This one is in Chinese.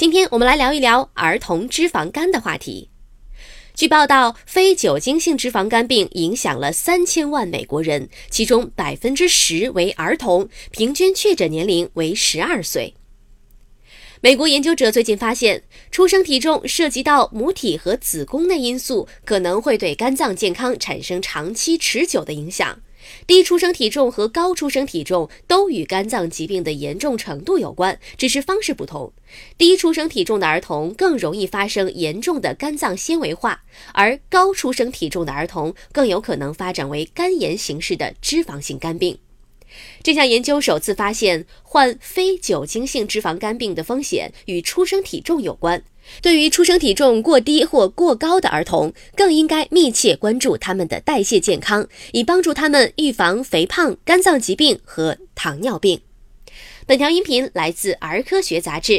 今天我们来聊一聊儿童脂肪肝的话题。据报道，非酒精性脂肪肝病影响了三千万美国人，其中百分之十为儿童，平均确诊年龄为十二岁。美国研究者最近发现，出生体重涉及到母体和子宫内因素，可能会对肝脏健康产生长期持久的影响。低出生体重和高出生体重都与肝脏疾病的严重程度有关，只是方式不同。低出生体重的儿童更容易发生严重的肝脏纤维化，而高出生体重的儿童更有可能发展为肝炎形式的脂肪性肝病。这项研究首次发现，患非酒精性脂肪肝病的风险与出生体重有关。对于出生体重过低或过高的儿童，更应该密切关注他们的代谢健康，以帮助他们预防肥胖、肝脏疾病和糖尿病。本条音频来自《儿科学杂志》。